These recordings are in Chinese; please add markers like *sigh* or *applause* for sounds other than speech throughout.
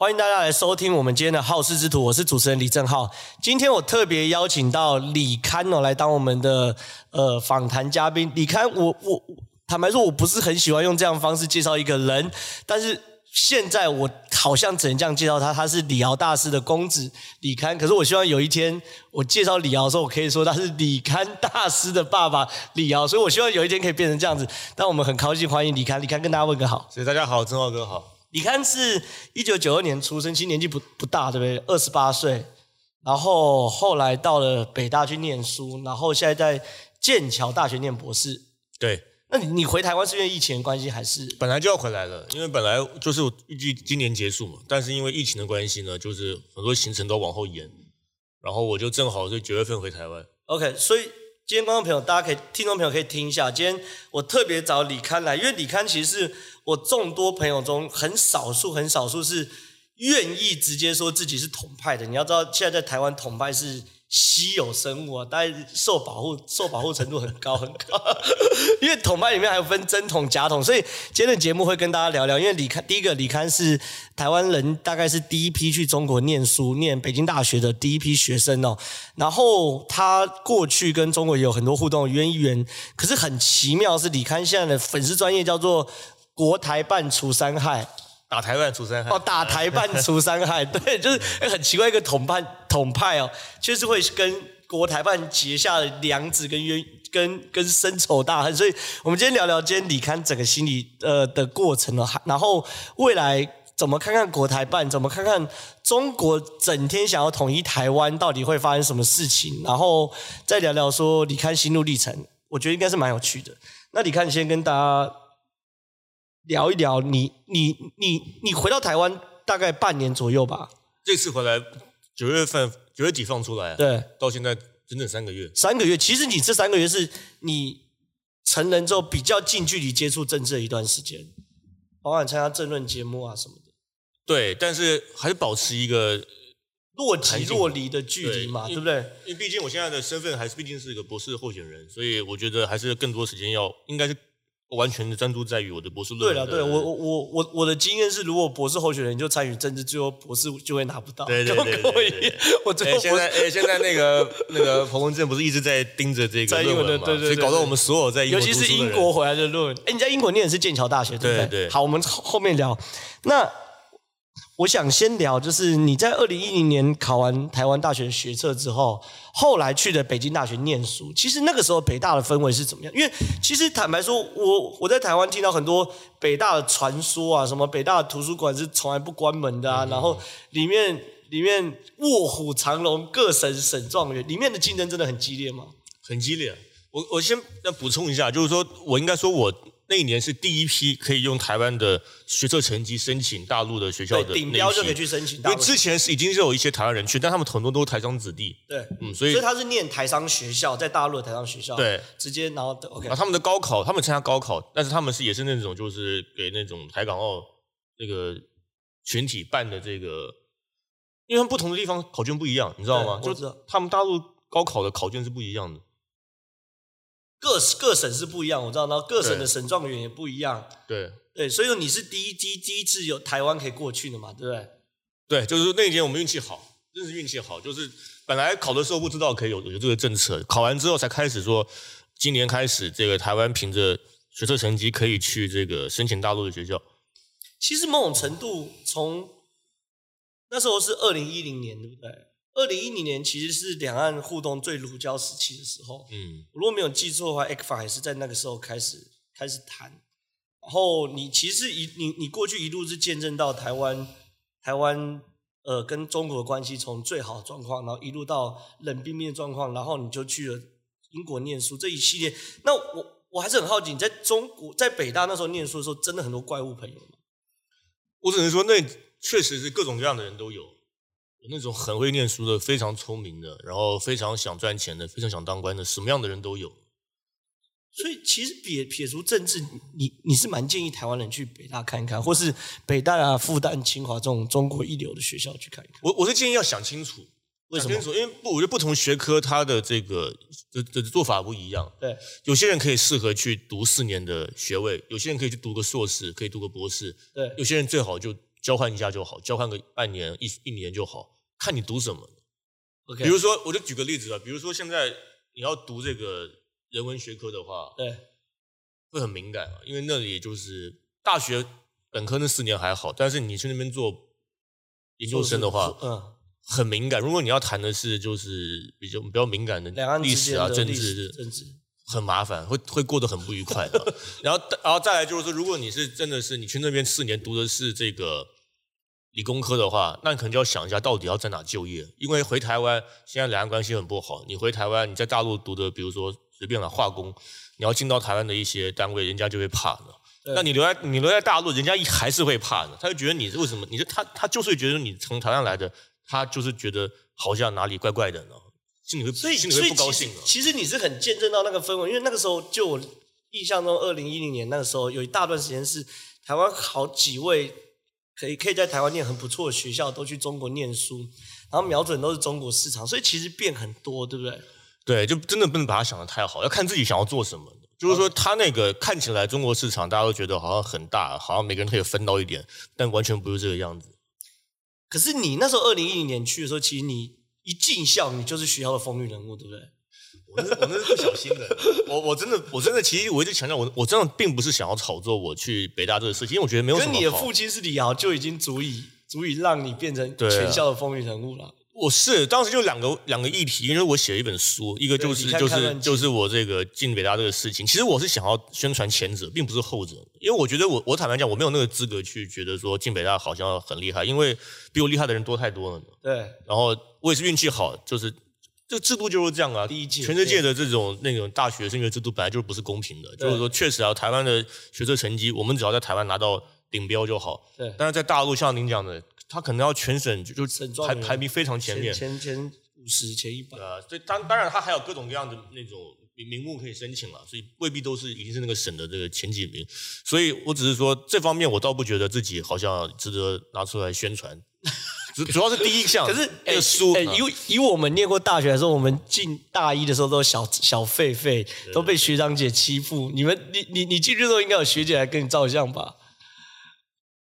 欢迎大家来收听我们今天的好事之徒，我是主持人李正浩。今天我特别邀请到李堪哦来当我们的呃访谈嘉宾。李堪，我我坦白说，我不是很喜欢用这样方式介绍一个人，但是现在我好像只能这样介绍他，他是李敖大师的公子李堪。可是我希望有一天我介绍李敖的时候，我可以说他是李堪大师的爸爸李敖。所以我希望有一天可以变成这样子。但我们很高兴欢迎李堪，李堪跟大家问个好。所以大家好，正浩哥好。李刊是一九九二年出生，其实年纪不不大，对不对？二十八岁，然后后来到了北大去念书，然后现在在剑桥大学念博士。对，那你你回台湾是因为疫情的关系，还是本来就要回来了？因为本来就是预计今年结束嘛，但是因为疫情的关系呢，就是很多行程都往后延，然后我就正好是九月份回台湾。OK，所以今天观众朋友，大家可以听众朋友可以听一下，今天我特别找李刊来，因为李刊其实是。我众多朋友中，很少数、很少数是愿意直接说自己是统派的。你要知道，现在在台湾统派是稀有生物啊，大概受保护、受保护程度很高很高。*laughs* 因为统派里面还有分真统、假统，所以今天的节目会跟大家聊聊。因为李堪，第一个李堪是台湾人，大概是第一批去中国念书、念北京大学的第一批学生哦。然后他过去跟中国也有很多互动渊源。可是很奇妙是，李堪现在的粉丝专业叫做。国台办除三害，打台办除三害哦，打台办除三害，*laughs* 对，就是很奇怪一个统派统派哦，就是会跟国台办结下了梁子跟冤跟跟深仇大恨，所以我们今天聊聊今天李堪整个心理呃的过程哦，然后未来怎么看看国台办，怎么看看中国整天想要统一台湾，到底会发生什么事情，然后再聊聊说李堪心路历程，我觉得应该是蛮有趣的。那李堪你先跟大家。聊一聊你你你你回到台湾大概半年左右吧？这次回来九月份九月底放出来，对，到现在整整三个月。三个月，其实你这三个月是你成人之后比较近距离接触政治的一段时间，包含参加政论节目啊什么的。对，但是还是保持一个若即若离的距离嘛，对，对不对？因为毕竟我现在的身份还是毕竟是一个博士候选人，所以我觉得还是更多时间要应该是。完全的专注在于我的博士论文。对了，对我我我我我的经验是，如果博士候选人就参与政治，最后博士就会拿不到。对对 *laughs* 对，对，对 *laughs* 我最后、欸、现在哎、欸，现在那个那个彭文正不是一直在盯着这个论文吗？对对，对，对，对，所以搞得我们所有在英国，尤其是英国回来的论文。哎，你在英国念的是剑桥大学，对不对？对对。好，我们后面聊。那。我想先聊，就是你在二零一零年考完台湾大学学测之后，后来去的北京大学念书。其实那个时候北大的氛围是怎么样？因为其实坦白说，我我在台湾听到很多北大的传说啊，什么北大的图书馆是从来不关门的啊，然后里面里面卧虎藏龙，各省省状元，里面的竞争真的很激烈吗？很激烈。我我先要补充一下，就是说我应该说我。那一年是第一批可以用台湾的学测成绩申请大陆的学校的顶标就可以去申请。因为之前是已经是有一些台湾人去，但他们很多都是台商子弟。对，嗯，所以所以他是念台商学校，在大陆的台商学校。对，直接然后 OK。啊他们的高考，他们参加高考，但是他们是也是那种就是给那种台港澳那个群体办的这个，因为他们不同的地方考卷不一样，你知道吗？就他们大陆高考的考卷是不一样的。各各省是不一样，我知道，然后各省的省状元也不一样。对对，所以说你是第一第第一次有台湾可以过去的嘛，对不对？对，就是那一年我们运气好，真是运气好，就是本来考的时候不知道可以有有这个政策，考完之后才开始说，今年开始这个台湾凭着学测成绩可以去这个申请大陆的学校。其实某种程度从那时候是二零一零年，对不对？二零一零年其实是两岸互动最如胶时期的时候。嗯，我如果没有记错的话，ECFA 也是在那个时候开始开始谈。然后你其实一你你过去一路是见证到台湾台湾呃跟中国的关系从最好的状况，然后一路到冷冰冰的状况，然后你就去了英国念书这一系列。那我我还是很好奇，你在中国在北大那时候念书的时候，真的很多怪物朋友吗？我只能说，那确实是各种各样的人都有。有那种很会念书的，非常聪明的，然后非常想赚钱的，非常想当官的，什么样的人都有。所以其实撇撇除政治，你你是蛮建议台湾人去北大看一看，或是北大啊、复旦、清华这种中国一流的学校去看一看。我我是建议要想清楚，为什么？因为不，我觉得不同学科它的这个的的做法不一样。对，有些人可以适合去读四年的学位，有些人可以去读个硕士，可以读个博士。对，有些人最好就交换一下就好，交换个半年一一年就好，看你读什么。OK，比如说，我就举个例子啊，比如说现在你要读这个人文学科的话，对，会很敏感啊，因为那里就是大学本科那四年还好，但是你去那边做研究生的话，嗯，很敏感。如果你要谈的是就是比较比较敏感的历史啊、政治、政治，很麻烦，会会过得很不愉快的。*laughs* 然后，然后再来就是说，如果你是真的是你去那边四年读的是这个。理工科的话，那你可能就要想一下，到底要在哪就业？因为回台湾现在两岸关系很不好，你回台湾，你在大陆读的，比如说随便了化工，你要进到台湾的一些单位，人家就会怕的。那你留在你留在大陆，人家还是会怕的，他就觉得你是为什么？你是他他就是觉得你从台湾来的，他就是觉得好像哪里怪怪的呢，心里会所以心里会不高兴。其实你是很见证到那个氛围，因为那个时候就我印象中，二零一零年那个时候有一大段时间是台湾好几位。可以可以在台湾念很不错的学校，都去中国念书，然后瞄准都是中国市场，所以其实变很多，对不对？对，就真的不能把它想得太好，要看自己想要做什么。就是说，他那个看起来中国市场，大家都觉得好像很大，好像每个人可以分到一点，但完全不是这个样子。可是你那时候二零一零年去的时候，其实你一进校，你就是学校的风云人物，对不对？我那我那是不小心的，我我真的我真的其实我一直强调，我我真的并不是想要炒作我去北大这个事情，因为我觉得没有什么。跟你的父亲是李敖，就已经足以足以让你变成全校的风云人物了。我是当时就两个两个议题，因为我写了一本书，一个就是就是就是我这个进北大这个事情，其实我是想要宣传前者，并不是后者，因为我觉得我我坦白讲，我没有那个资格去觉得说进北大好像很厉害，因为比我厉害的人多太多了。对，然后我也是运气好，就是。这个制度就是这样啊！第一届，全世界的这种那种大学升学制度本来就是不是公平的。就是说，确实啊，台湾的学测成绩，我们只要在台湾拿到顶标就好。对。但是在大陆，像您讲的，他可能要全省就就排排名非常前面，前前五十、前一百。啊，所以当当然，他还有各种各样的那种名名目可以申请了，所以未必都是已经是那个省的这个前几名。所以我只是说，这方面我倒不觉得自己好像值得拿出来宣传。主主要是第一项，*laughs* 可是那个书，哎，以以我们念过大学的时候，我们进大一的时候都小小狒狒，都被学长姐欺负。你们，你你你进去的时候，应该有学姐来跟你照相吧？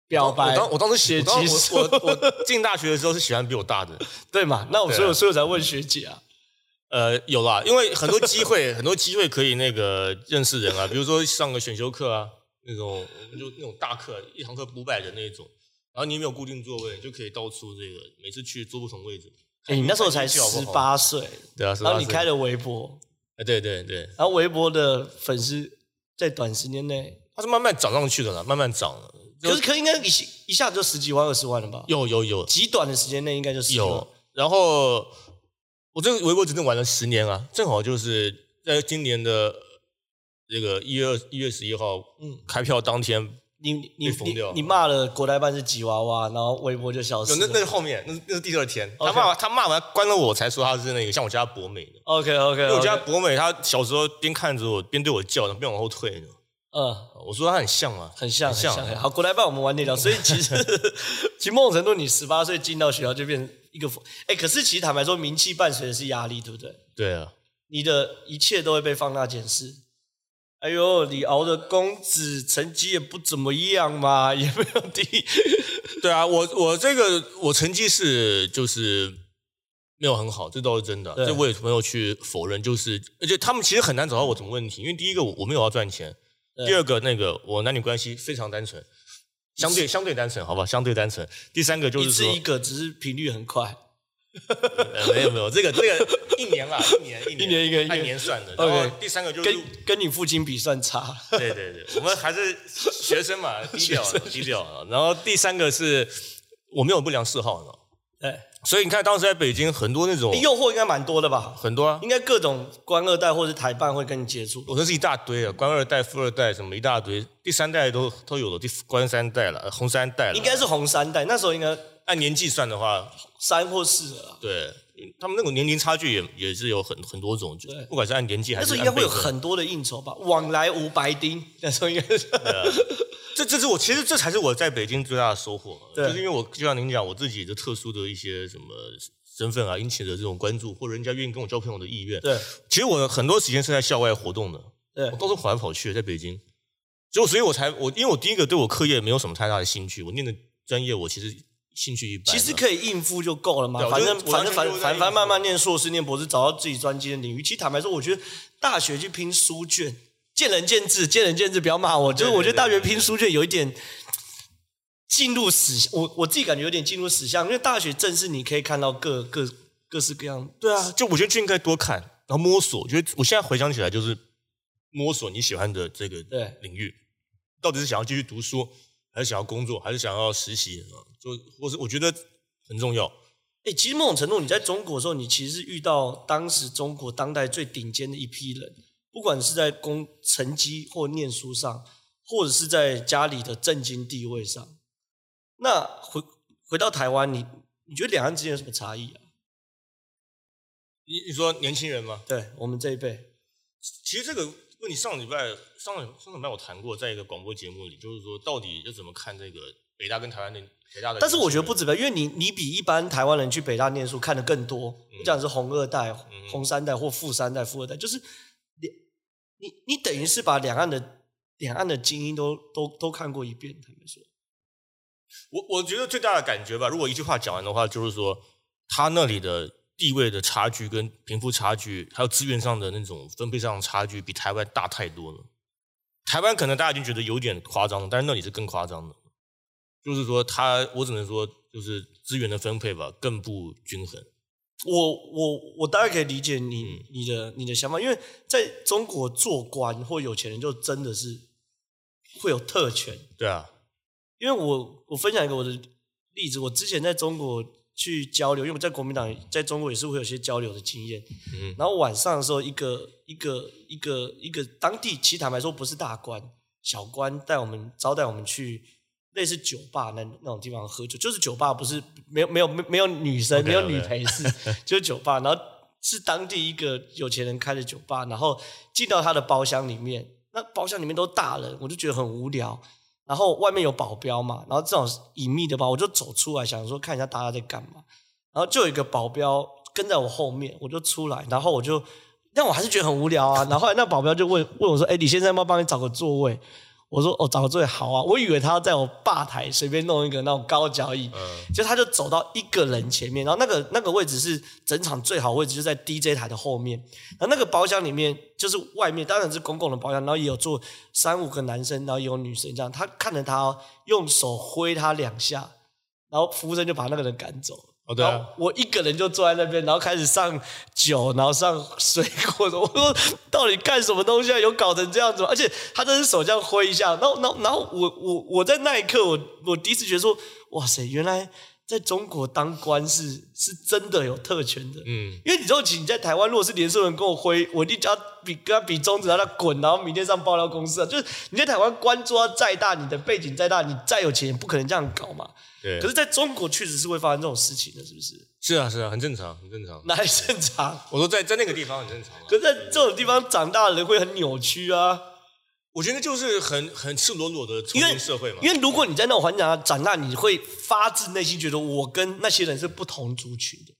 表白。我当我当时写，其实我我进大学的时候是喜欢比我大的，*laughs* 对嘛？那我所以所以我才问学姐啊。呃，有啦，因为很多机会，很多机会可以那个认识人啊，比如说上个选修课啊，那种我们就那种大课，一堂课五百人那种。然后你没有固定座位，就可以到处这个，每次去坐不同位置。哎，你那时候才十八岁，对啊，然后你开了微博，哎，对对对，然后微博的粉丝在短时间内，它是慢慢涨上去的啦，慢慢涨。可是可应该一一下就十几万、二十万了吧？有有有，极短的时间内应该就十几万。有，然后我这个微博整整玩了十年啊，正好就是在今年的这个一月一月十一号，嗯，开票当天。你你你你骂了国台办是吉娃娃，然后微博就消失了。那那是后面，那那是第二天。Okay. 他骂完他骂完关了我才说他是那个像我家博美的。OK OK, okay. 我家博美他小时候边看着我边对我叫，然后边往后退。嗯，我说他很像啊，很像很像。好，国台办我们晚点聊。*laughs* 所以其实 *laughs* 其实某种程度，你十八岁进到学校就变成一个哎，可是其实坦白说，名气伴随的是压力，对不对？对啊，你的一切都会被放大检视。哎呦，李敖的公子成绩也不怎么样嘛，*laughs* 也没有第一。对啊，我我这个我成绩是就是没有很好，这倒是真的，这我也没有去否认。就是而且他们其实很难找到我什么问题，因为第一个我我没有要赚钱，第二个那个我男女关系非常单纯，相对相对单纯，好吧，相对单纯。第三个就是说一个只是频率很快。呃，没有没有，这个这个一年啦，*laughs* 一年一年一年一个按年算的。然后第三个就是跟跟你父亲比算差。对对对，我们还是学生嘛，低调 *laughs* 低调。然后第三个是我没有不良嗜好呢。对，所以你看当时在北京很多那种诱惑应该蛮多的吧？很多啊，应该各种官二代或者台办会跟你接触。我那是一大堆啊，官二代、富二代什么一大堆，第三代都都有了，第官三代了，红三代了。应该是红三代，那时候应该。按年纪算的话，三或四了。对，他们那种年龄差距也也是有很很多种，对，不管是按年纪还是。那时候应该会有很多的应酬吧，往来无白丁，那时候应该是。这这是我其实这才是我在北京最大的收获，就是因为我就像您讲，我自己的特殊的一些什么身份啊，引起的这种关注，或者人家愿意跟我交朋友的意愿。对，其实我很多时间是在校外活动的，对，我都是跑来跑去，在北京，就所以我才我因为我第一个对我课业没有什么太大的兴趣，我念的。专业我其实兴趣一般。其实可以应付就够了嘛，反正反正反反反慢慢念硕士、念博士，找到自己专精的领域。其实坦白说，我觉得大学去拼书卷，见仁见智，见仁见智，不要骂我。就是我觉得大学拼书卷有一点进入死，我我自己感觉有点进入死巷，因为大学正是你可以看到各各各式各样。对啊，就我觉得就应该多看，然后摸索。我觉得我现在回想起来，就是摸索你喜欢的这个领域，到底是想要继续读书，还是想要工作，还是想要实习啊？就或是我觉得很重要。哎，其实某种程度，你在中国的时候，你其实是遇到当时中国当代最顶尖的一批人。不管是在工成绩或念书上，或者是在家里的政经地位上，那回回到台湾，你你觉得两岸之间有什么差异啊？你你说年轻人吗？对，我们这一辈，其实这个问题上礼拜上上礼拜我谈过，在一个广播节目里，就是说到底要怎么看这个北大跟台湾的北大的？但是我觉得不止北，因为你你比一般台湾人去北大念书看的更多，你讲是红二代、嗯、红三代或富三代、富二代，就是。你你等于是把两岸的两岸的精英都都都看过一遍，他们说。我我觉得最大的感觉吧，如果一句话讲完的话，就是说他那里的地位的差距跟贫富差距，还有资源上的那种分配上的差距，比台湾大太多了。台湾可能大家已经觉得有点夸张了，但是那里是更夸张的。就是说他，我只能说，就是资源的分配吧，更不均衡。我我我大概可以理解你、嗯、你的你的想法，因为在中国做官或有钱人就真的是会有特权。对啊，因为我我分享一个我的例子，我之前在中国去交流，因为我在国民党在中国也是会有些交流的经验。嗯，然后晚上的时候，一个一个一个一个当地，其实坦白说不是大官，小官带我们招待我们去。类似酒吧那那种地方喝酒，就是酒吧，不是没有没有没有女生没有女陪侍 *laughs* 就是酒吧。然后是当地一个有钱人开的酒吧，然后进到他的包厢里面，那包厢里面都大人，我就觉得很无聊。然后外面有保镖嘛，然后这种隐秘的吧，我就走出来想说看一下大家在干嘛。然后就有一个保镖跟在我后面，我就出来，然后我就，但我还是觉得很无聊啊。然后后来那保镖就问问我说：“哎，李先生，要不要帮你找个座位？”我说哦，找个最好啊！我以为他要在我吧台随便弄一个那种高脚椅，嗯，就他就走到一个人前面，然后那个那个位置是整场最好位置，就在 DJ 台的后面。然后那个包厢里面就是外面当然是公共的包厢，然后也有坐三五个男生，然后也有女生这样。他看着他用手挥他两下，然后服务生就把那个人赶走。哦，对啊，我一个人就坐在那边，然后开始上酒，然后上水果。*laughs* 我说到底干什么东西啊？有搞成这样子吗？而且他这只手这样挥一下，然后，然后，然后我我我在那一刻，我我第一次觉得说，哇塞，原来在中国当官是是真的有特权的。嗯，因为你知道，你在台湾，如果是连胜文跟我挥，我一定叫他比跟他比中指，让他滚，然后明天上爆料公司啊。就是你在台湾官做再大，你的背景再大，你再有钱，也不可能这样搞嘛。对，可是在中国确实是会发生这种事情的，是不是？是啊，是啊，很正常，很正常。哪里正常？我说在在那个地方很正常。可是在这种地方长大的人会很扭曲啊。我觉得就是很很赤裸裸的重新社会嘛。因为如果你在那种环境下长大，你会发自内心觉得我跟那些人是不同族群的。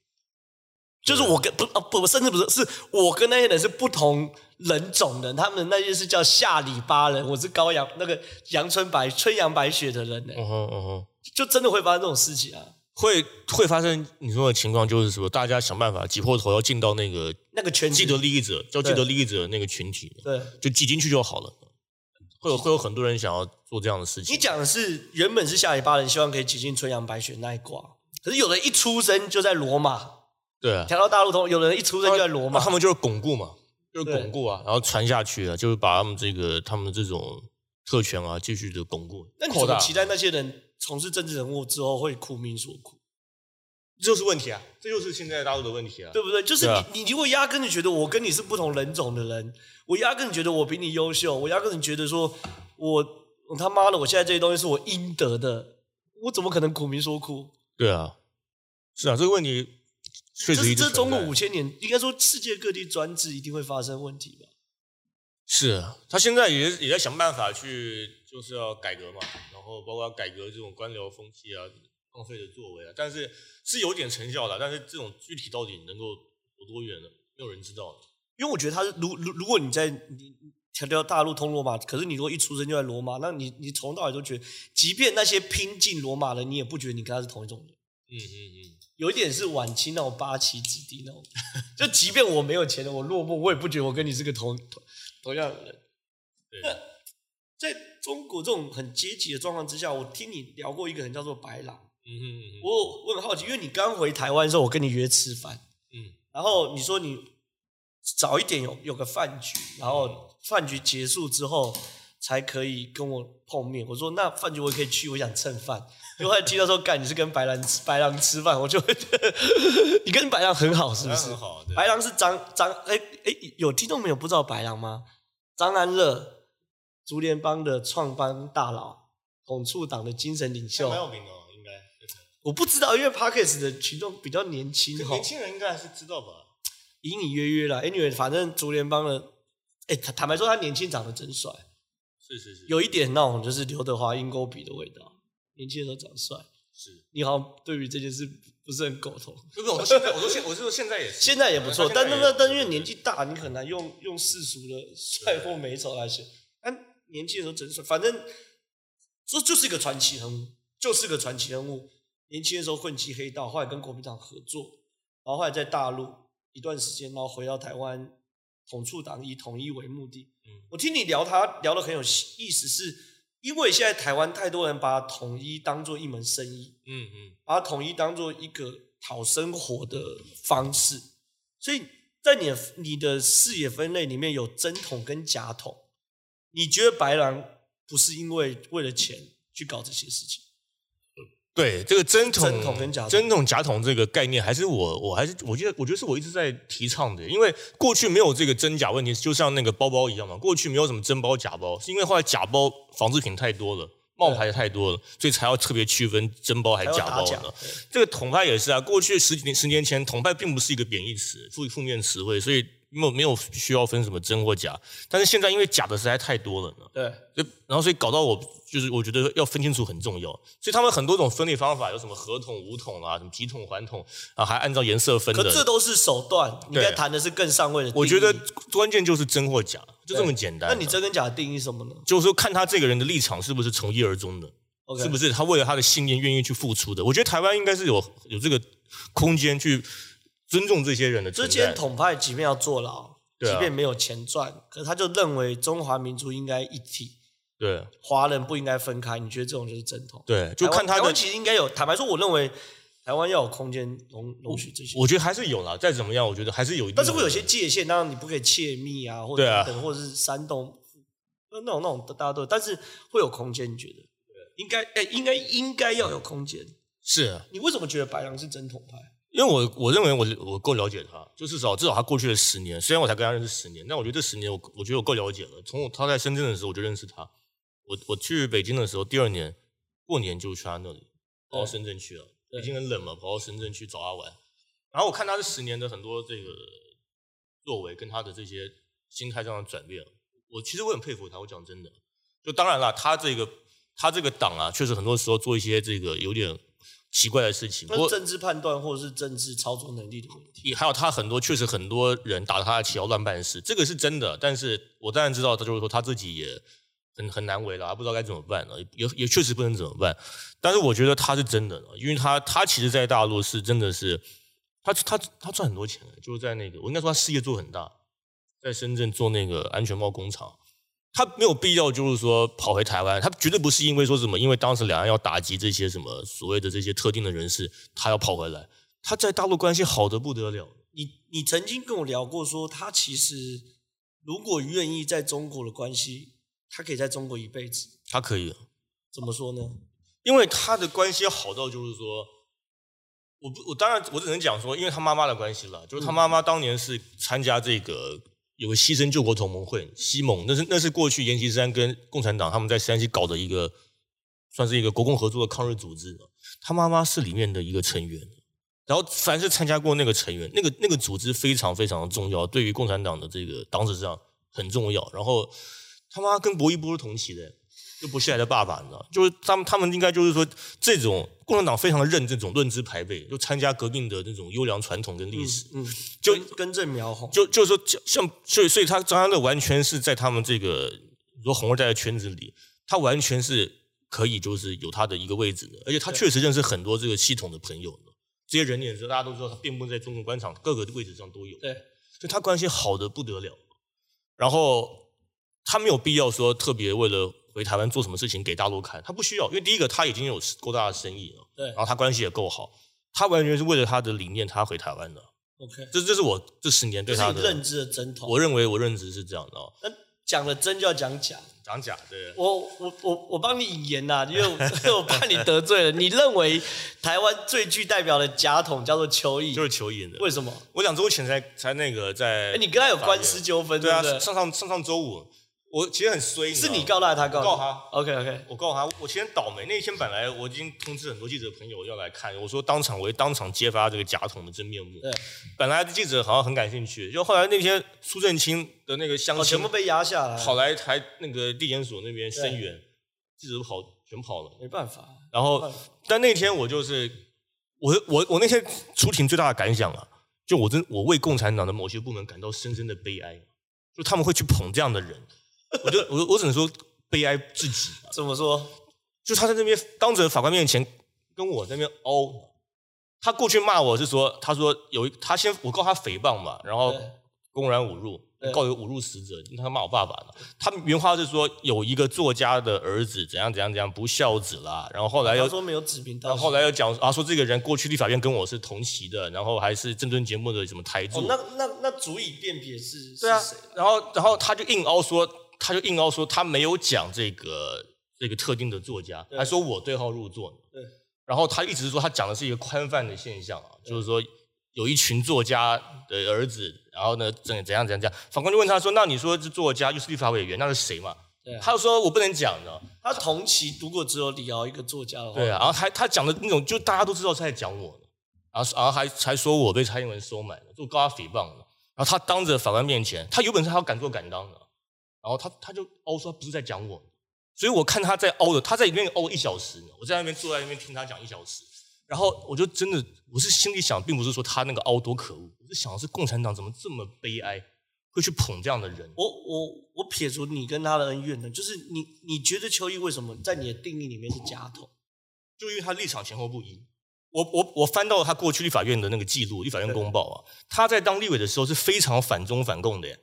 就是我跟不啊不，甚至不是，是我跟那些人是不同人种的。他们那些是叫下里巴人，我是高阳那个阳春白春阳白雪的人呢。嗯哼嗯哼。就真的会发生这种事情啊？会会发生你说的情况，就是什么大家想办法挤破头要进到那个那个圈，既得利益者叫既得利益者那个群体，对，就挤进去就好了。会有会有很多人想要做这样的事情。你讲的是原本是下里巴人，希望可以挤进春阳白雪那一挂，可是有人一出生就在罗马，对啊，调到大陆通，有人一出生就在罗马，他们就是巩固嘛，就是巩固啊，然后传下去啊，就是把他们这个他们这种特权啊继续的巩固。那你怎么期待那些人？从事政治人物之后会苦民所苦，这就是问题啊！这就是现在大陆的问题啊，对不对？就是你，啊、你如果压根你觉得我跟你是不同人种的人，我压根觉得我比你优秀，我压根觉得说我，我他妈的，我现在这些东西是我应得的，我怎么可能苦民说苦？对啊，是啊，这个问题确实，这中国五千年，应该说世界各地专制一定会发生问题吧？是啊，他现在也也在想办法去，就是要改革嘛。然后包括改革这种官僚风气啊，浪费的作为啊，但是是有点成效的，但是这种具体到底能够有多远呢？没有人知道。因为我觉得他是，如如如果你在你条条大路通罗马，可是你如果一出生就在罗马，那你你从头到尾都觉得，即便那些拼进罗马的，你也不觉得你跟他是同一种人。嗯嗯嗯，有一点是晚清那种八旗子弟那种，就即便我没有钱了，我落寞，我也不觉得我跟你是个同同同样的人。那 *laughs* 在中国这种很阶级的状况之下，我听你聊过一个人叫做白狼。嗯我我很好奇，因为你刚回台湾的时候，我跟你约吃饭。嗯，然后你说你早一点有有个饭局，然后饭局结束之后才可以跟我碰面。我说那饭局我也可以去，我想蹭饭。因为后来听到说，干你是跟白狼吃 *laughs* 白狼吃饭，我就会觉得你跟白狼很好，是不是？很好。白狼是张张哎哎，有听众没有不知道白狼吗？张安乐，竹联帮的创办大佬，统促党的精神领袖。蛮有名的。我不知道，因为 Parkes 的群众比较年轻，年轻人应该还是知道吧？隐隐约约啦，Anyway，反正竹联帮的，哎，坦白说，他年轻长得真帅，是是是，有一点那种就是刘德华鹰钩鼻的味道，年轻的时候长得帅。是，你好像对于这件事不是很苟同。不是，我说现在，我说现，我是说现在也是，现在也不错，但那那但因为年纪大，你很难用用世俗的帅或美丑来写。但年轻的时候真帅，反正这就是一个传奇人物，就是个传奇人物。年轻的时候混迹黑道，后来跟国民党合作，然后后来在大陆一段时间，然后回到台湾，统促党以统一为目的。嗯，我听你聊他聊得很有意思，是因为现在台湾太多人把统一当做一门生意，嗯嗯，把统一当做一个讨生活的方式，所以在你的你的视野分类里面有真统跟假统，你觉得白狼不是因为为了钱去搞这些事情？对这个真筒、真统跟假统、真统假统这个概念，还是我我还是我觉得，我觉得是我一直在提倡的。因为过去没有这个真假问题，就像那个包包一样嘛。过去没有什么真包假包，是因为后来假包仿制品太多了，冒牌的太多了，所以才要特别区分真包还是假包呢。这个统派也是啊，过去十几年、十年前，统派并不是一个贬义词、负负面词汇，所以。没有没有需要分什么真或假，但是现在因为假的实在太多了呢。对，就然后所以搞到我就是我觉得要分清楚很重要，所以他们很多种分类方法，有什么合统、五统啊，什么几统、环统啊，还按照颜色分的。可这都是手段，你该谈的是更上位的。我觉得关键就是真或假，就这么简单。那你真跟假的定义什么呢？就是说看他这个人的立场是不是从一而终的，Okay. 是不是他为了他的信念愿意去付出的。我觉得台湾应该是有有这个空间去尊重这些人的。之前统派即便要坐牢。即便没有钱赚，可是他就认为中华民族应该一体，对，华人不应该分开。你觉得这种就是正统？对，就看他的。台湾其实应该有，坦白说，我认为台湾要有空间容容许这些。我觉得还是有啦，再怎么样，我觉得还是有一定。但是会有些界限，当然你不可以窃密啊，或者等等，或者是煽动，那种那种大家都，但是会有空间。你觉得？对，应该哎，应该应该要有空间。是啊，你为什么觉得白狼是真统派？因为我我认为我我够了解他，就至少至少他过去的十年，虽然我才跟他认识十年，但我觉得这十年我我觉得我够了解了。从他在深圳的时候我就认识他，我我去北京的时候，第二年过年就去他那里，跑到深圳去了。北京很冷嘛，跑到深圳去找他玩。然后我看他这十年的很多这个作为跟他的这些心态上的转变，我其实我很佩服他。我讲真的，就当然了，他这个他这个党啊，确实很多时候做一些这个有点。奇怪的事情，不过政治判断或者是政治操作能力的问题，还有他很多确实很多人打他的旗号乱办事，这个是真的。但是我当然知道，他就是说他自己也很很难为了，他不知道该怎么办了，也也确实不能怎么办。但是我觉得他是真的，因为他他其实，在大陆是真的是他他他赚很多钱，就是在那个我应该说他事业做很大，在深圳做那个安全帽工厂。他没有必要，就是说跑回台湾，他绝对不是因为说什么，因为当时两岸要打击这些什么所谓的这些特定的人士，他要跑回来。他在大陆关系好的不得了。你你曾经跟我聊过说，他其实如果愿意在中国的关系，他可以在中国一辈子。他可以，怎么说呢？因为他的关系好到就是说，我不我当然我只能讲说，因为他妈妈的关系了，就是他妈妈当年是参加这个。有个牺牲救国同盟会，西盟，那是那是过去阎锡山跟共产党他们在山西搞的一个，算是一个国共合作的抗日组织。他妈妈是里面的一个成员，然后凡是参加过那个成员，那个那个组织非常非常的重要，对于共产党的这个党史上很重要。然后他妈跟薄一波是同期的，就不下来的爸爸，你知道，就是他们他们应该就是说，这种共产党非常认这种论资排辈，就参加革命的那种优良传统跟历史，嗯，嗯。就根正苗红，就就是说，像所以所以他张安乐完全是在他们这个说红二代的圈子里，他完全是可以就是有他的一个位置的，而且他确实认识很多这个系统的朋友的，这些人也是大家都知道，他遍布在中国官场各个位置上都有，对，所以他关系好的不得了，然后他没有必要说特别为了。回台湾做什么事情给大陆看？他不需要，因为第一个他已经有够大的生意了，对，然后他关系也够好，他完全是为了他的理念，他回台湾的。OK，这这是我这十年对他的认知的真头。我认为我认知是这样的。那讲了真就要讲假，讲假对。我我我我帮你引言呐，*laughs* 因为我怕你得罪了。你认为台湾最具代表的假统叫做邱毅，就是邱毅的。为什么？我两周前才才那个在，哎，你跟他有官司纠纷，对啊？上上上上周五。我其实很衰，是你告他，他告告他。OK OK，我告他。我其实倒霉，那天本来我已经通知很多记者朋友要来看，我说当场我会当场揭发这个假桶的真面目。对，本来记者好像很感兴趣，就后来那天苏正清的那个乡亲全部被压下来，跑来台那个地检署那边声援，记者跑全跑了，没办法。然后，但那天我就是我我我那天出庭最大的感想啊，就我真我为共产党的某些部门感到深深的悲哀，就他们会去捧这样的人。我就我我只能说悲哀至极。怎么说？就他在那边当着法官面前跟我在那边凹，他过去骂我是说，他说有他先我告他诽谤嘛，然后公然侮辱，告有侮辱死者，他骂我爸爸呢。他原话是说有一个作家的儿子怎样怎样怎样不孝子啦，然后后来又说没有指名道姓，然后后来又讲啊说这个人过去立法院跟我是同期的，然后还是政论节目的什么台柱。哦，那那那足以辨别是对啊，是谁？然后然后他就硬凹说。他就硬凹说他没有讲这个这个特定的作家，还说我对号入座呢。对，然后他一直说他讲的是一个宽泛的现象啊，就是说有一群作家的儿子，然后呢怎怎样怎样怎样。法官就问他说：“那你说这作家又是立法委员，那是谁嘛？”对，他就说我不能讲的。他同期读过只有李敖一个作家的话。对啊，然后还他讲的那种，就大家都知道他在讲我，然后然后还还说我被蔡英文收买了，就告他诽谤了。然后他当着法官面前，他有本事他要敢做敢当的。然后他他就凹说他不是在讲我，所以我看他在凹的，他在里面凹一小时，我在那边坐在那边听他讲一小时，然后我就真的我是心里想，并不是说他那个凹多可恶，我是想的是共产党怎么这么悲哀，会去捧这样的人。我我我撇除你跟他的恩怨呢，就是你你觉得邱毅为什么在你的定义里面是假统？就因为他立场前后不一。我我我翻到了他过去立法院的那个记录，立法院公报啊，他在当立委的时候是非常反中反共的耶。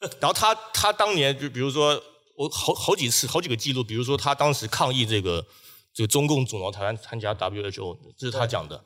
*laughs* 然后他他当年就比如说我好好几次好几个记录，比如说他当时抗议这个这个中共阻挠台湾参加 WHO，这是他讲的。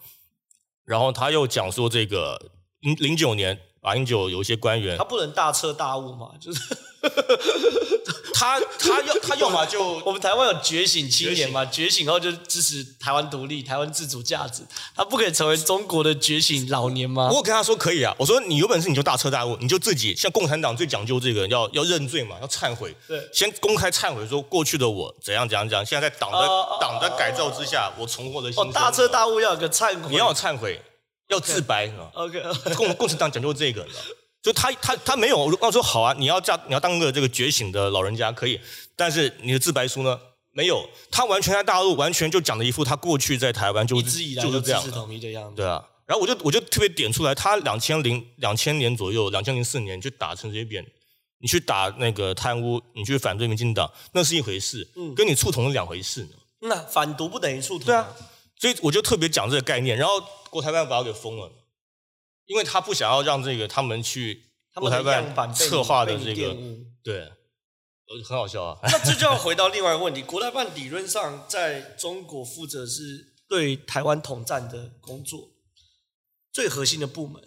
然后他又讲说这个零零九年马英九有一些官员，他不能大彻大悟嘛，就是。*laughs* 他他要 *laughs* 他要么就我们台湾有觉醒青年嘛，觉醒。后就支持台湾独立、台湾自主价值，他不可以成为中国的觉醒老年吗？我跟他说可以啊，我说你有本事你就大彻大悟，你就自己像共产党最讲究这个要要认罪嘛，要忏悔，对，先公开忏悔说过去的我怎样怎样怎样，现在在党的、uh, 党的改造之下，我重获了新生。哦，大彻大悟要有个忏悔，你要有忏悔，要自白，OK，, okay. 共共产党讲究这个，就他他他没有，我说好啊，你要嫁，你要当个这个觉醒的老人家可以，但是你的自白书呢？没有，他完全在大陆，完全就讲了一副他过去在台湾就就是这样。对啊，然后我就我就特别点出来，他两千零两千年左右，两千零四年就打陈水扁，你去打那个贪污，你去反对民进党，那是一回事，嗯，跟你触同是两回事呢。那反独不等于触统？对啊，所以我就特别讲这个概念，然后国台办把我给封了。因为他不想要让这个他们去国台办策划的这个，对，很好笑啊。那这就要回到另外一个问题，*laughs* 国台办理论上在中国负责是对台湾统战的工作，最核心的部门。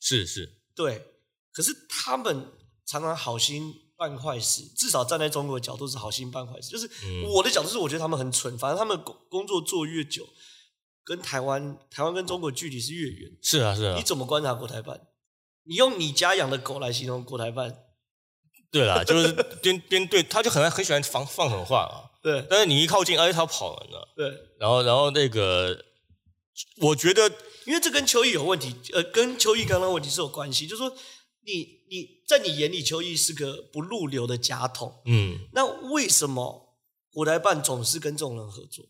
是是，对。可是他们常常好心办坏事，至少站在中国的角度是好心办坏事。就是我的角度是，我觉得他们很蠢，反正他们工工作做越久。跟台湾，台湾跟中国距离是越远。是啊，是啊。你怎么观察国台办？你用你家养的狗来形容国台办？*laughs* 对啦，就是边边对，他就很很喜欢放放狠话啊。对。但是你一靠近，哎，他跑了呢。对。然后，然后那个，我觉得，因为这跟邱毅有问题，呃，跟邱毅刚刚问题是有关系。就是说，你你在你眼里，邱毅是个不入流的假统。嗯。那为什么？国台办总是跟这种人合作？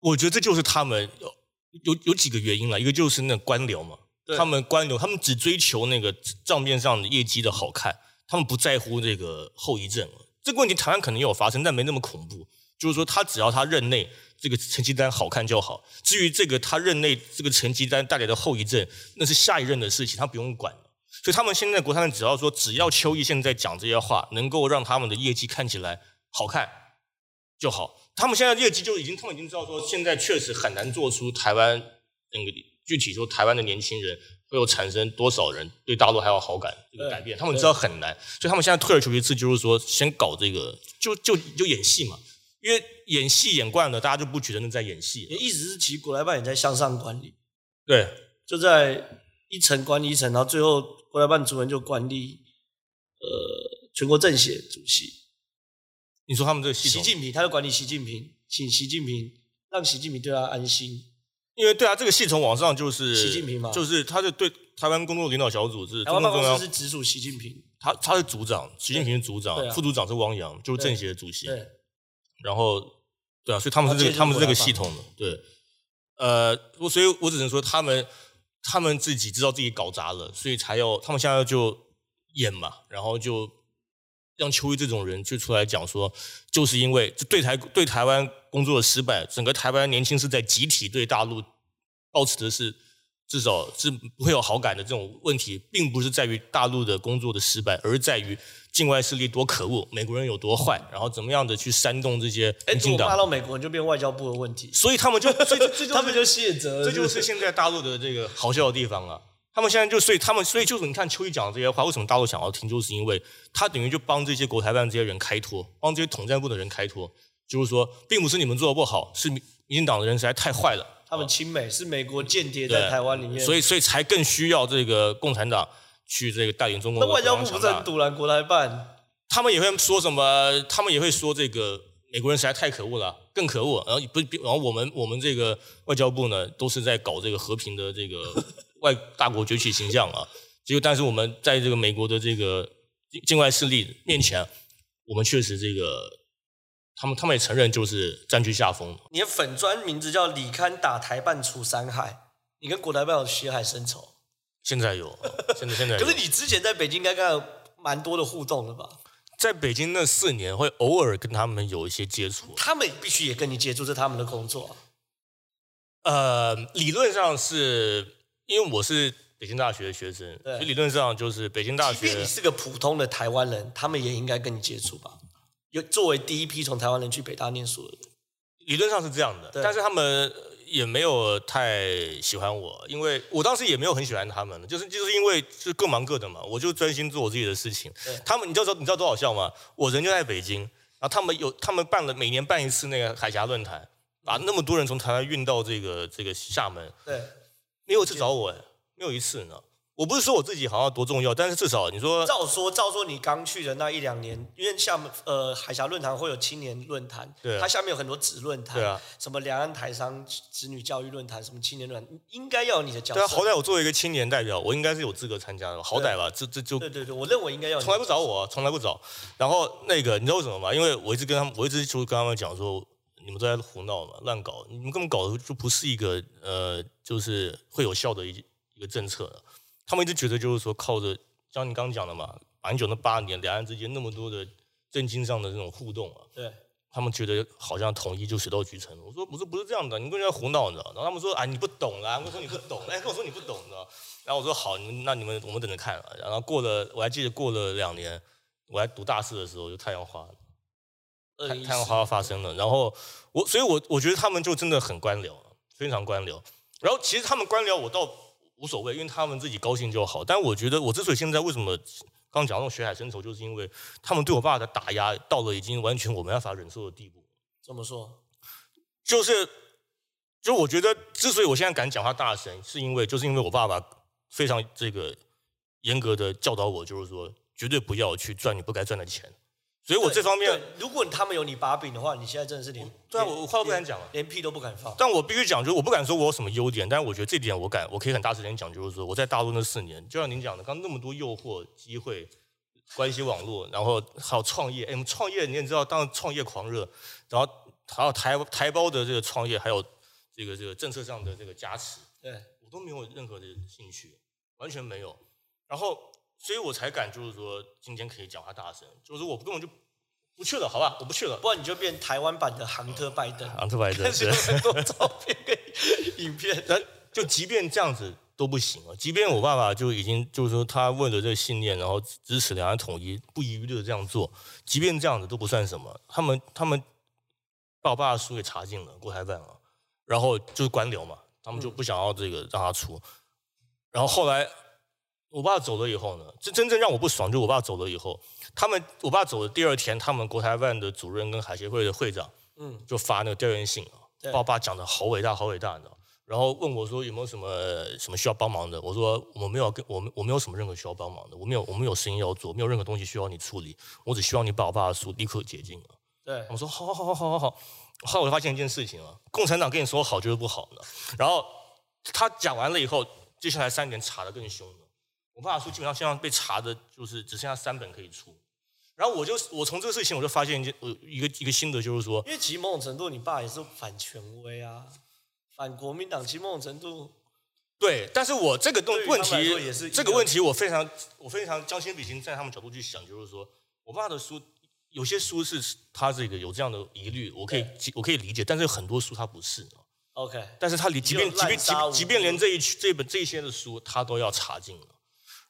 我觉得这就是他们有有有几个原因了，一个就是那官僚嘛，他们官僚他们只追求那个账面上的业绩的好看，他们不在乎这个后遗症。这个问题台湾可能也有发生，但没那么恐怖。就是说，他只要他任内这个成绩单好看就好。至于这个他任内这个成绩单带来的后遗症，那是下一任的事情，他不用管。所以他们现在国台办只要说，只要邱毅现在讲这些话，能够让他们的业绩看起来好看就好。他们现在业绩就已经，他们已经知道说，现在确实很难做出台湾那个具体说台湾的年轻人会有产生多少人对大陆还有好感这个改变，他们知道很难，所以他们现在退而求其次，就是说先搞这个，就就就演戏嘛。因为演戏演惯了，大家就不觉得那在演戏。一直是，其实国台办也在向上管理，对，就在一层管理一层，然后最后国台办主任就管理呃全国政协主席。你说他们这个系统，习近平他就管理习近平，请习近平让习近平对他安心。因为对啊，这个系统往上就是习近平嘛，就是他就对台湾工作领导小组是台湾办公室是直属习近平，他他是组长，习近平是组长，啊、副组长是汪洋，就是政协主席。然后，对啊，所以他们是这个，他们是这个系统的，对，呃，我所以，我只能说他们，他们自己知道自己搞砸了，所以才要，他们现在就演嘛，然后就让邱毅这种人就出来讲说，就是因为对台对台湾工作的失败，整个台湾年轻是在集体对大陆抱持的是。至少是不会有好感的这种问题，并不是在于大陆的工作的失败，而在于境外势力多可恶，美国人有多坏，然后怎么样的去煽动这些民进党。哎，骂到美国人就变外交部的问题，所以他们就，所以这 *laughs* 就他们就卸责。这就是现在大陆的这个好笑的地方啊！他们现在就，所以他们，所以就是你看邱毅讲的这些话，为什么大陆想要听，就是因为他等于就帮这些国台办这些人开脱，帮这些统战部的人开脱，就是说，并不是你们做的不好，是民民进党的人实在太坏了。他们亲美是美国间谍在台湾里面，所以所以才更需要这个共产党去这个带领中国。那外交部不是很赌烂国台办？他们也会说什么？他们也会说这个美国人实在太可恶了，更可恶。然后不，然后我们我们这个外交部呢，都是在搞这个和平的这个 *laughs* 外大国崛起形象啊。结果，但是我们在这个美国的这个境外势力面前，我们确实这个。他们他们也承认，就是占据下风。你的粉专名字叫“李刊打台办除三害”，你跟国台办有血海深仇？现在有，现在现在有。*laughs* 可是你之前在北京应该有蛮多的互动的吧？在北京那四年，会偶尔跟他们有一些接触。他们必须也跟你接触，这是他们的工作。呃，理论上是因为我是北京大学的学生，所以理论上就是北京大学。即便你是个普通的台湾人，他们也应该跟你接触吧？有作为第一批从台湾人去北大念书的人，理论上是这样的，但是他们也没有太喜欢我，因为我当时也没有很喜欢他们，就是就是因为是各忙各的嘛，我就专心做我自己的事情。他们你知道你知道多好笑吗？我人就在北京，然后他们有他们办了每年办一次那个海峡论坛，把那么多人从台湾运到这个这个厦门，对，没有一次找我，没有一次呢。我不是说我自己好像多重要，但是至少你说，照说照说你刚去的那一两年，因为厦门呃海峡论坛会有青年论坛，对、啊，它下面有很多子论坛，对啊，什么两岸台商子女教育论坛，什么青年论坛，应该要有你的角色。对啊，好歹我作为一个青年代表，我应该是有资格参加的，好歹吧，这这就对对对，我认为应该要。从来不找我，从来不找。然后那个你知道为什么吗？因为我一直跟他们，我一直就跟他们讲说，你们都在胡闹嘛，乱搞，你们根本搞的就不是一个呃，就是会有效的一一个政策。他们一直觉得，就是说，靠着像你刚刚讲的嘛，马英九那八年，两岸之间那么多的政经上的这种互动啊，对，他们觉得好像统一就水到渠成。我说我说，不是这样的，你跟人家胡闹，你知道？然后他们说，啊，你不懂啦，我说你不懂，哎，跟我说你不懂，你知道？然后我说好，那你们我们等着看啊。然后过了，我还记得过了两年，我还读大四的时候，就太阳花，太太阳花发生了。然后我，所以我我觉得他们就真的很官僚，非常官僚。然后其实他们官僚，我倒。无所谓，因为他们自己高兴就好。但我觉得，我之所以现在为什么刚刚讲那种血海深仇，就是因为他们对我爸的打压到了已经完全我没办法忍受的地步。怎么说？就是，就我觉得，之所以我现在敢讲话大声，是因为就是因为我爸爸非常这个严格的教导我，就是说绝对不要去赚你不该赚的钱。所以我这方面，如果他们有你把柄的话，你现在真的是连对啊，我我话都不敢讲了，连屁都不敢放。但我必须讲，就是我不敢说我有什么优点，但是我觉得这点我敢，我可以很大声点讲，就是说我在大陆那四年，就像您讲的，刚那么多诱惑机会，关系网络，然后还有创业。哎，我们创业你也知道，当创业狂热，然后还有台台胞的这个创业，还有这个这个政策上的这个加持，对我都没有任何的兴趣，完全没有。然后，所以我才敢就是说今天可以讲话大声，就是我根本就不去了，好吧，我不去了，不然你就变台湾版的杭特拜登，杭特拜登，是有很多照片跟影片，*laughs* 但就即便这样子。都不行啊！即便我爸爸就已经就是说，他为了这个信念，然后支持两岸统一，不遗余力的这样做，即便这样子都不算什么。他们他们把我爸的书给查禁了，国台办了，然后就是官僚嘛，他们就不想要这个让他出。然后后来我爸走了以后呢，这真正让我不爽，就是我爸走了以后，他们我爸走的第二天，他们国台办的主任跟海协会的会长，嗯，就发那个调研信啊，把我爸讲的好伟大，好伟大你知道。然后问我说有没有什么什么需要帮忙的？我说我没有跟我们我没有什么任何需要帮忙的，我没有我没有事情要做，没有任何东西需要你处理，我只希望你把我爸的书立刻解禁了。对，我说好好好好好好好。后来我就发现一件事情啊，共产党跟你说好就是不好呢。然后他讲完了以后，接下来三年查的更凶了。我爸的书基本上现在被查的就是只剩下三本可以出。然后我就我从这个事情我就发现一件呃一个一个心得就是说，因为其实某种程度你爸也是反权威啊。反国民党，其某种程度，对，但是我这个东问题也是这个问题，我非常我非常将心比心，在他们角度去想，就是说我爸的书有些书是他这个有这样的疑虑，我可以我可以理解，但是很多书他不是 OK，但是他即便即便即即便连这一这本这些的书他都要查禁了。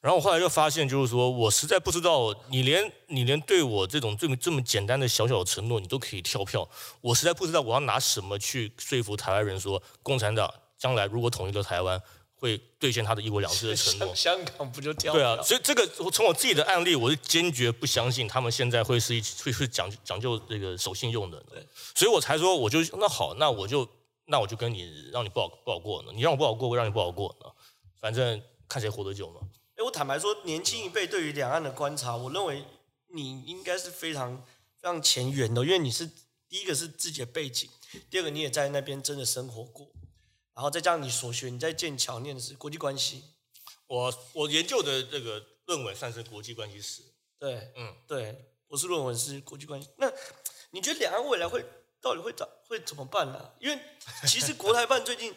然后我后来就发现，就是说我实在不知道，你连你连对我这种这么这么简单的小小的承诺，你都可以跳票。我实在不知道我要拿什么去说服台湾人说，共产党将来如果统一了台湾，会兑现他的一国两制的承诺。香港不就跳票？对啊，所以这个我从我自己的案例，我是坚决不相信他们现在会是一会是讲讲究这个守信用的。对，所以我才说，我就那好，那我就那我就跟你让你不好不好过呢，你让我不好过，我让你不好过呢，反正看谁活得久嘛。哎，我坦白说，年轻一辈对于两岸的观察，我认为你应该是非常非常前沿的，因为你是第一个是自己的背景，第二个你也在那边真的生活过，然后再加上你所学，你在剑桥念的是国际关系，我我研究的这个论文算是国际关系史，对，嗯，对，不是论文是国际关系。那你觉得两岸未来会到底会怎会怎么办呢？因为其实国台办最近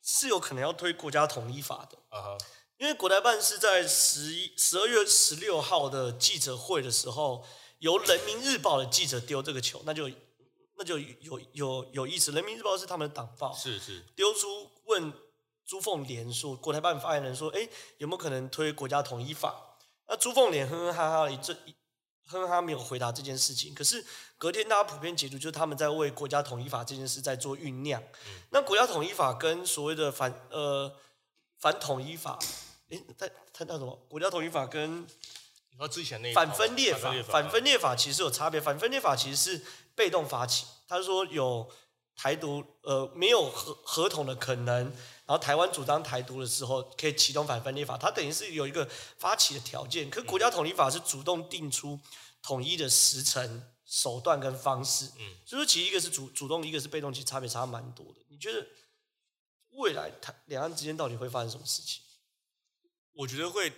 是有可能要推国家统一法的，*laughs* 啊哈。因为国台办是在十一十二月十六号的记者会的时候，由人民日报的记者丢这个球，那就那就有有有意思。人民日报是他们的党报，是是丢出问朱凤莲说，国台办发言人说，哎，有没有可能推国家统一法？那朱凤莲哼哼哈哈一这一哼哼哈哈没有回答这件事情。可是隔天大家普遍解读就是他们在为国家统一法这件事在做酝酿。嗯、那国家统一法跟所谓的反呃反统一法。诶，他他那什么？国家统一法跟你之前那反分裂法，反分裂法其实有差别。反分裂法其实是被动发起，他说有台独，呃，没有合合同的可能，然后台湾主张台独的时候，可以启动反分裂法。它等于是有一个发起的条件。可国家统一法是主动定出统一的时程、手段跟方式。嗯，所以说其实一个是主主动，一个是被动，其实差别差蛮多的。你觉得未来台两岸之间到底会发生什么事情？我觉得会，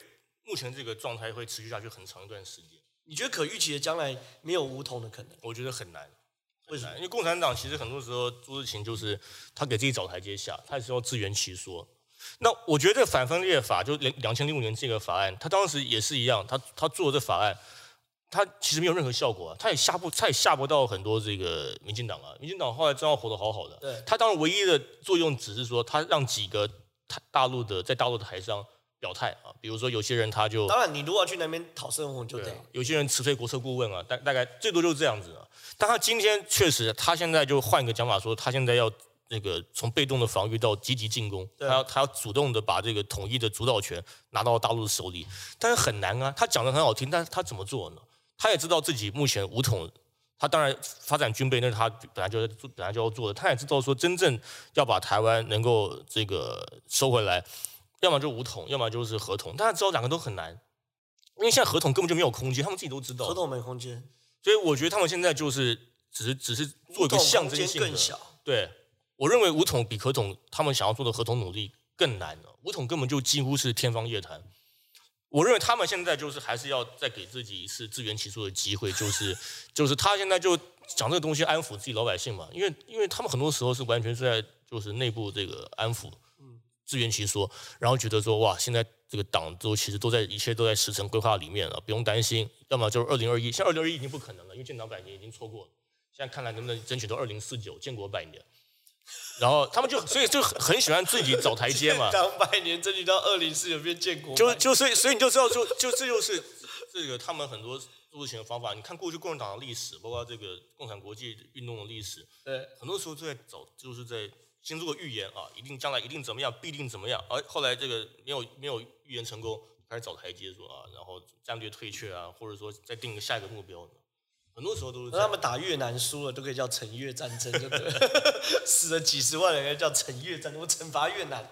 目前这个状态会持续下去很长一段时间。你觉得可预期的将来没有武统的可能？我觉得很难，为什么？因为共产党其实很多时候做事情就是他给自己找台阶下，他也是要自圆其说。那我觉得反分裂法就两两千零五年这个法案，他当时也是一样，他他做的这法案，他其实没有任何效果啊，他也吓不他也吓不到很多这个民进党啊，民进党后来真要活得好好的。对，他当然唯一的作用只是说，他让几个台大陆的在大陆的台商。表态啊，比如说有些人他就，当然你如果要去那边讨生活就得，有些人辞退国策顾问啊，大大概最多就是这样子啊。但他今天确实，他现在就换一个讲法说，他现在要那个从被动的防御到积极进攻，他要他要主动的把这个统一的主导权拿到大陆的手里，但是很难啊。他讲的很好听，但是他怎么做呢？他也知道自己目前武统，他当然发展军备那是他本来就在做，本来就要做的。他也知道说，真正要把台湾能够这个收回来。要么就武统，要么就是合同。大家知道两个都很难，因为现在合同根本就没有空间，他们自己都知道。合同没空间，所以我觉得他们现在就是只是只是做一个象征性的。更小。对，我认为武统比合同他们想要做的合同努力更难了。武统根本就几乎是天方夜谭。我认为他们现在就是还是要再给自己一次自圆其说的机会，就是就是他现在就讲这个东西安抚自己老百姓嘛，因为因为他们很多时候是完全是在就是内部这个安抚，自圆其说，然后觉得说哇，现在这个党都其实都在一切都在时程规划里面了，不用担心，要么就是二零二一，像二零二一已经不可能了，因为建党百年已经错过了，现在看来能不能争取到二零四九建国百年。然后他们就所以就很喜欢自己找台阶嘛，*laughs* 党百年争取到二零四九变建国，就就所以所以你就知道就就这就是这个他们很多做事情的方法。你看过去共产党的历史，包括这个共产国际运动的历史，对，很多时候都在找，就是在先做个预言啊，一定将来一定怎么样，必定怎么样。而后来这个没有没有预言成功，开始找台阶说啊，然后战略退却啊，或者说再定个下一个目标。很多时候都是他们打越南输了，都可以叫惩越战争，对不对？*laughs* 死了几十万人，叫惩越战争，我惩罚越南。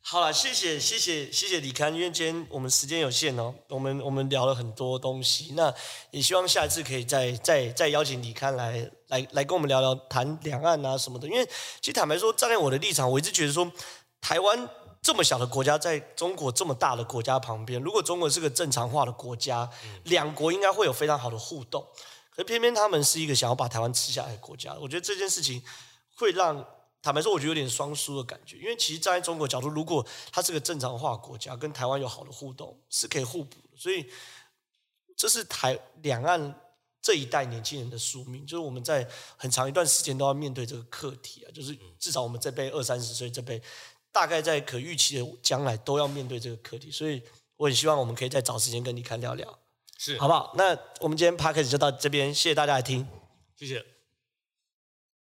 好了，谢谢谢谢谢谢李刊，因为今天我们时间有限哦，我们我们聊了很多东西，那也希望下一次可以再再再邀请李刊来来来跟我们聊聊谈两岸啊什么的。因为其实坦白说，站在我的立场，我一直觉得说，台湾这么小的国家，在中国这么大的国家旁边，如果中国是个正常化的国家，两国应该会有非常好的互动。可偏偏他们是一个想要把台湾吃下来的国家，我觉得这件事情会让坦白说，我觉得有点双输的感觉。因为其实站在中国角度，如果它是个正常化国家，跟台湾有好的互动，是可以互补的。所以这是台两岸这一代年轻人的宿命，就是我们在很长一段时间都要面对这个课题啊。就是至少我们这辈二三十岁这辈，大概在可预期的将来都要面对这个课题。所以我很希望我们可以再找时间跟你看聊聊。是，好不好？那我们今天 p a c k a g e 就到这边，谢谢大家来听，谢谢。